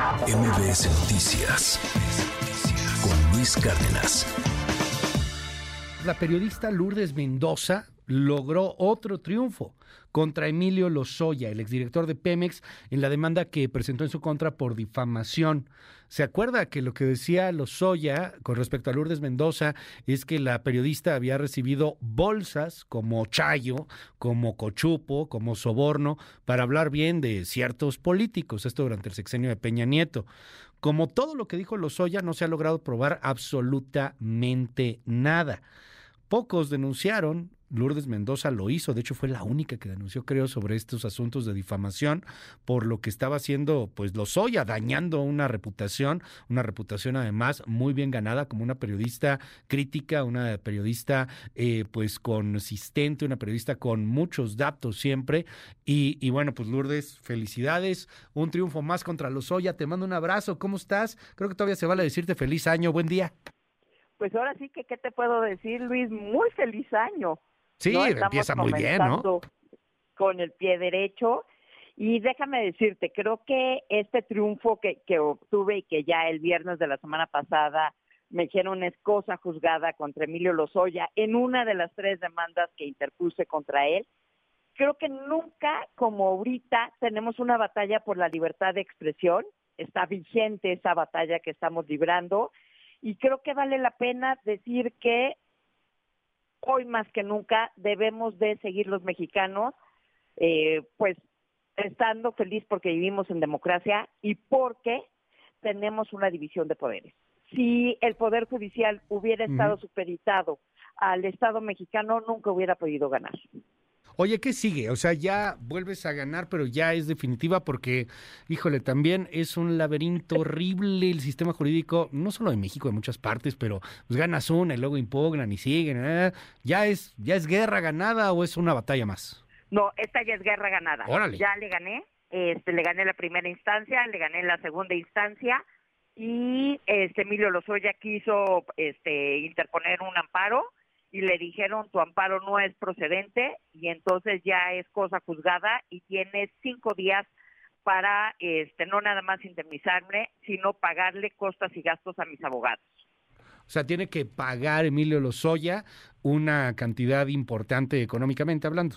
MBS Noticias con Luis Cárdenas. La periodista Lourdes Mendoza logró otro triunfo contra Emilio Lozoya, el exdirector de Pemex, en la demanda que presentó en su contra por difamación. ¿Se acuerda que lo que decía Lozoya con respecto a Lourdes Mendoza es que la periodista había recibido bolsas como chayo, como cochupo, como soborno, para hablar bien de ciertos políticos, esto durante el sexenio de Peña Nieto? Como todo lo que dijo Lozoya, no se ha logrado probar absolutamente nada. Pocos denunciaron Lourdes Mendoza lo hizo, de hecho fue la única que denunció, creo, sobre estos asuntos de difamación por lo que estaba haciendo, pues lo soya, dañando una reputación, una reputación además muy bien ganada como una periodista crítica, una periodista eh, pues consistente, una periodista con muchos datos siempre. Y, y, bueno, pues Lourdes, felicidades, un triunfo más contra los Soya, te mando un abrazo, ¿cómo estás? Creo que todavía se vale decirte feliz año, buen día. Pues ahora sí que, ¿qué te puedo decir, Luis? Muy feliz año. Sí, empieza muy bien, ¿no? Con el pie derecho. Y déjame decirte, creo que este triunfo que, que obtuve y que ya el viernes de la semana pasada me hicieron es cosa juzgada contra Emilio Lozoya en una de las tres demandas que interpuse contra él. Creo que nunca como ahorita tenemos una batalla por la libertad de expresión. Está vigente esa batalla que estamos librando y creo que vale la pena decir que hoy más que nunca debemos de seguir los mexicanos, eh, pues estando feliz porque vivimos en democracia y porque tenemos una división de poderes. Si el Poder Judicial hubiera estado supervisado al Estado mexicano, nunca hubiera podido ganar. Oye, ¿qué sigue? O sea, ya vuelves a ganar, pero ya es definitiva porque, híjole, también es un laberinto horrible el sistema jurídico, no solo en México, en muchas partes, pero pues ganas una y luego impugnan y siguen. ¿eh? ¿Ya, es, ¿Ya es guerra ganada o es una batalla más? No, esta ya es guerra ganada. Órale. Ya le gané, este, le gané la primera instancia, le gané la segunda instancia y este Emilio Lozoya quiso este interponer un amparo y le dijeron tu amparo no es procedente y entonces ya es cosa juzgada y tienes cinco días para este no nada más indemnizarme, sino pagarle costas y gastos a mis abogados. O sea, tiene que pagar Emilio Lozoya una cantidad importante económicamente hablando.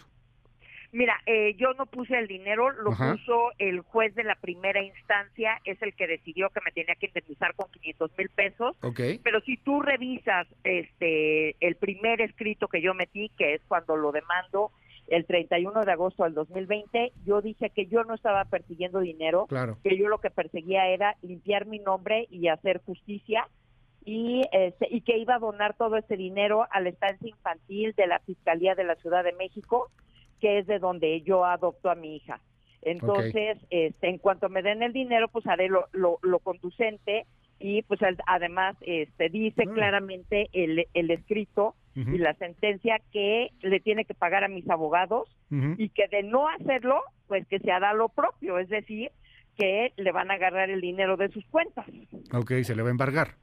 Mira, eh, yo no puse el dinero, lo puso el juez de la primera instancia, es el que decidió que me tenía que indemnizar con 500 mil pesos. Pero si tú revisas este el primer escrito que yo metí, que es cuando lo demando el 31 de agosto del 2020, yo dije que yo no estaba persiguiendo dinero, que yo lo que perseguía era limpiar mi nombre y hacer justicia. Y, este, y que iba a donar todo ese dinero a la estancia infantil de la Fiscalía de la Ciudad de México que es de donde yo adopto a mi hija. Entonces, este, en cuanto me den el dinero, pues haré lo, lo, conducente y pues además este, dice claramente el, el escrito y la sentencia que le tiene que pagar a mis abogados y que de no hacerlo, pues que se hará lo propio, es decir, que le van a agarrar el dinero de sus cuentas. Ok, se le va a embargar.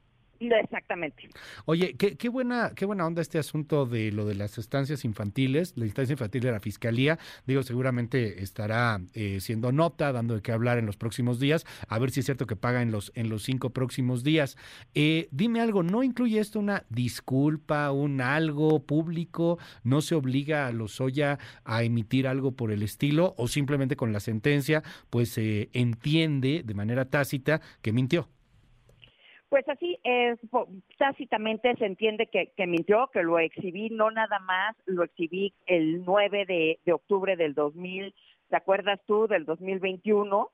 Exactamente. Oye, qué, buena, qué buena onda este asunto de lo de las estancias infantiles, la instancia infantil de la Fiscalía. Digo, seguramente estará eh, siendo nota, dando de qué hablar en los próximos días, a ver si es cierto que paga en los, en los cinco próximos días. Eh, dime algo, ¿no incluye esto una disculpa, un algo público? ¿No se obliga a Lozoya a emitir algo por el estilo? ¿O simplemente con la sentencia, pues se entiende de manera tácita que mintió? Pues así es, tácitamente se entiende que, mintió, que lo exhibí, no nada más, lo exhibí el 9 de, octubre del 2000, ¿te acuerdas tú? Del 2021,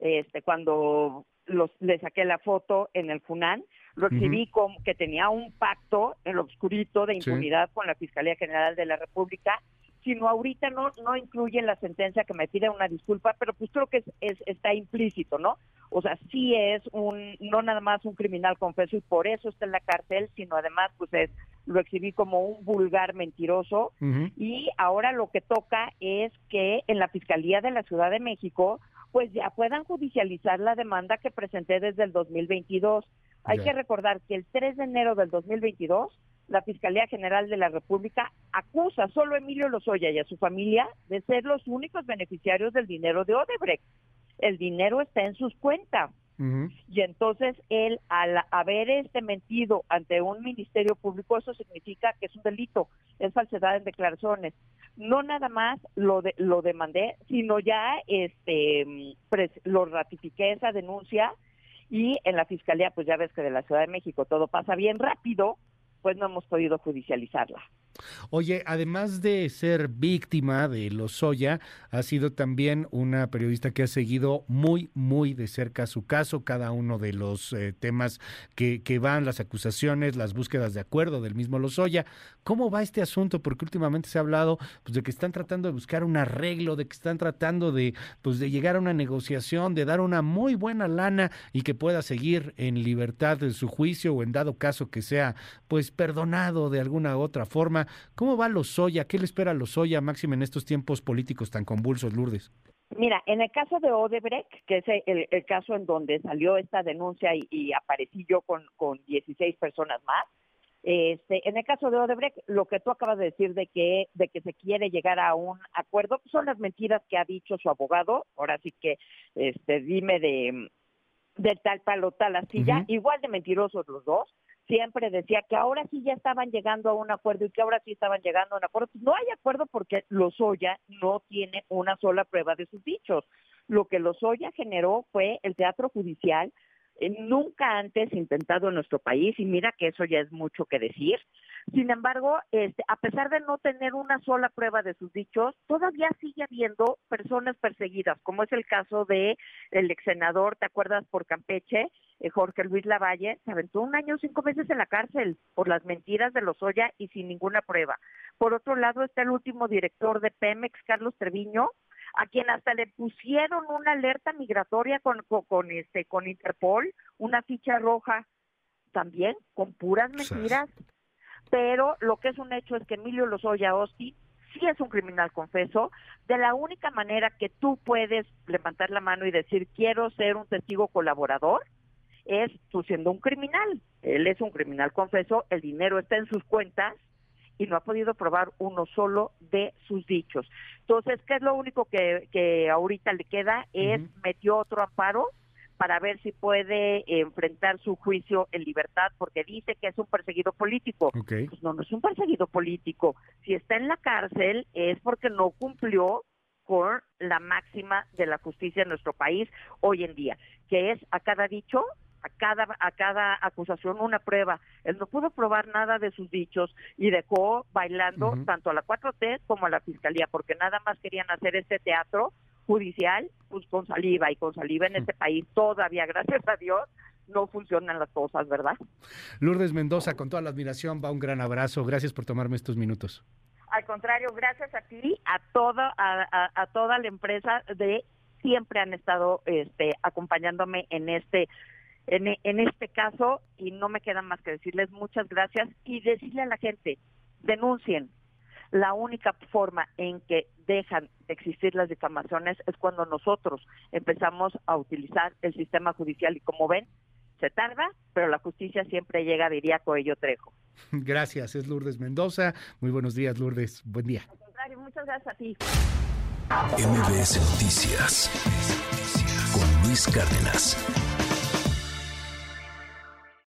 este, cuando los, le saqué la foto en el FUNAN, lo exhibí como que tenía un pacto en lo oscurito de impunidad con la Fiscalía General de la República sino ahorita no no incluye la sentencia que me pide una disculpa, pero pues creo que es, está implícito, ¿no? O sea, sí es un no nada más un criminal confeso y por eso está en la cárcel, sino además pues es lo exhibí como un vulgar mentiroso y ahora lo que toca es que en la Fiscalía de la Ciudad de México pues ya puedan judicializar la demanda que presenté desde el 2022. Hay que recordar que el 3 de enero del 2022 la Fiscalía General de la República acusa solo a Emilio Lozoya y a su familia de ser los únicos beneficiarios del dinero de Odebrecht. El dinero está en sus cuentas. Y entonces él, al haber este mentido ante un ministerio público, eso significa que es un delito, es falsedad en declaraciones. No nada más lo de, lo demandé, sino ya este lo ratifiqué esa denuncia y en la fiscalía, pues ya ves que de la Ciudad de México todo pasa bien rápido, pues no hemos podido judicializarla. Oye, además de ser víctima de Lozoya, ha sido también una periodista que ha seguido muy, muy de cerca su caso, cada uno de los eh, temas que, que, van, las acusaciones, las búsquedas de acuerdo del mismo Lozoya. ¿Cómo va este asunto? Porque últimamente se ha hablado pues, de que están tratando de buscar un arreglo, de que están tratando de, pues, de llegar a una negociación, de dar una muy buena lana y que pueda seguir en libertad de su juicio o en dado caso que sea pues perdonado de alguna u otra forma. ¿Cómo va Lozoya? ¿Qué le espera a Lozoya, máximo en estos tiempos políticos tan convulsos, Lourdes? Mira, en el caso de Odebrecht, que es el, caso en donde salió esta denuncia y, aparecí yo con, con 16 personas más, este, en el caso de Odebrecht, lo que tú acabas de decir de que, de que se quiere llegar a un acuerdo, son las mentiras que ha dicho su abogado. Ahora sí que, este, dime de, de tal palo tal astilla, igual de mentirosos los dos siempre decía que ahora sí ya estaban llegando a un acuerdo y que ahora sí estaban llegando a un acuerdo. Pues no hay acuerdo porque Lozoya no tiene una sola prueba de sus dichos. Lo que Lozoya generó fue el teatro judicial nunca antes intentado en nuestro país y mira que eso ya es mucho que decir. Sin embargo, este, a pesar de no tener una sola prueba de sus dichos, todavía sigue habiendo personas perseguidas, como es el caso de el ex senador, ¿te acuerdas por Campeche? Eh, Jorge Luis Lavalle se aventó un año cinco meses en la cárcel por las mentiras de Lozoya y sin ninguna prueba. Por otro lado está el último director de Pemex, Carlos Treviño, a quien hasta le pusieron una alerta migratoria con, con, este con Interpol, una ficha roja también con puras mentiras. Pero lo que es un hecho es que Emilio Lozoya Osti sí es un criminal confeso. De la única manera que tú puedes levantar la mano y decir quiero ser un testigo colaborador es tú siendo un criminal. Él es un criminal confeso, el dinero está en sus cuentas y no ha podido probar uno solo de sus dichos. Entonces, ¿qué es lo único que, que ahorita le queda? Es metió otro amparo para ver si puede enfrentar su juicio en libertad, porque dice que es un perseguido político. Pues no, no es un perseguido político. Si está en la cárcel es porque no cumplió con la máxima de la justicia en nuestro país hoy en día, que es a cada dicho a cada, a cada acusación una prueba. Él no pudo probar nada de sus dichos y dejó bailando tanto a la 4T como a la Fiscalía, porque nada más querían hacer este teatro judicial pues con saliva y con saliva en este país todavía, gracias a Dios, no funcionan las cosas, ¿verdad? Lourdes Mendoza, con toda la admiración, va un gran abrazo. Gracias por tomarme estos minutos. Al contrario, gracias a ti, a toda, a, a toda la empresa de siempre han estado este, acompañándome en este en, este caso y no me queda más que decirles muchas gracias y decirle a la gente, denuncien. La única forma en que dejan de existir las difamaciones es cuando nosotros empezamos a utilizar el sistema judicial y como ven, se tarda, pero la justicia siempre llega, diría Coello Trejo. Gracias, es Lourdes Mendoza. Muy buenos días, Lourdes. Buen día. Al contrario, muchas gracias a ti. MBS Noticias con Luis Cárdenas.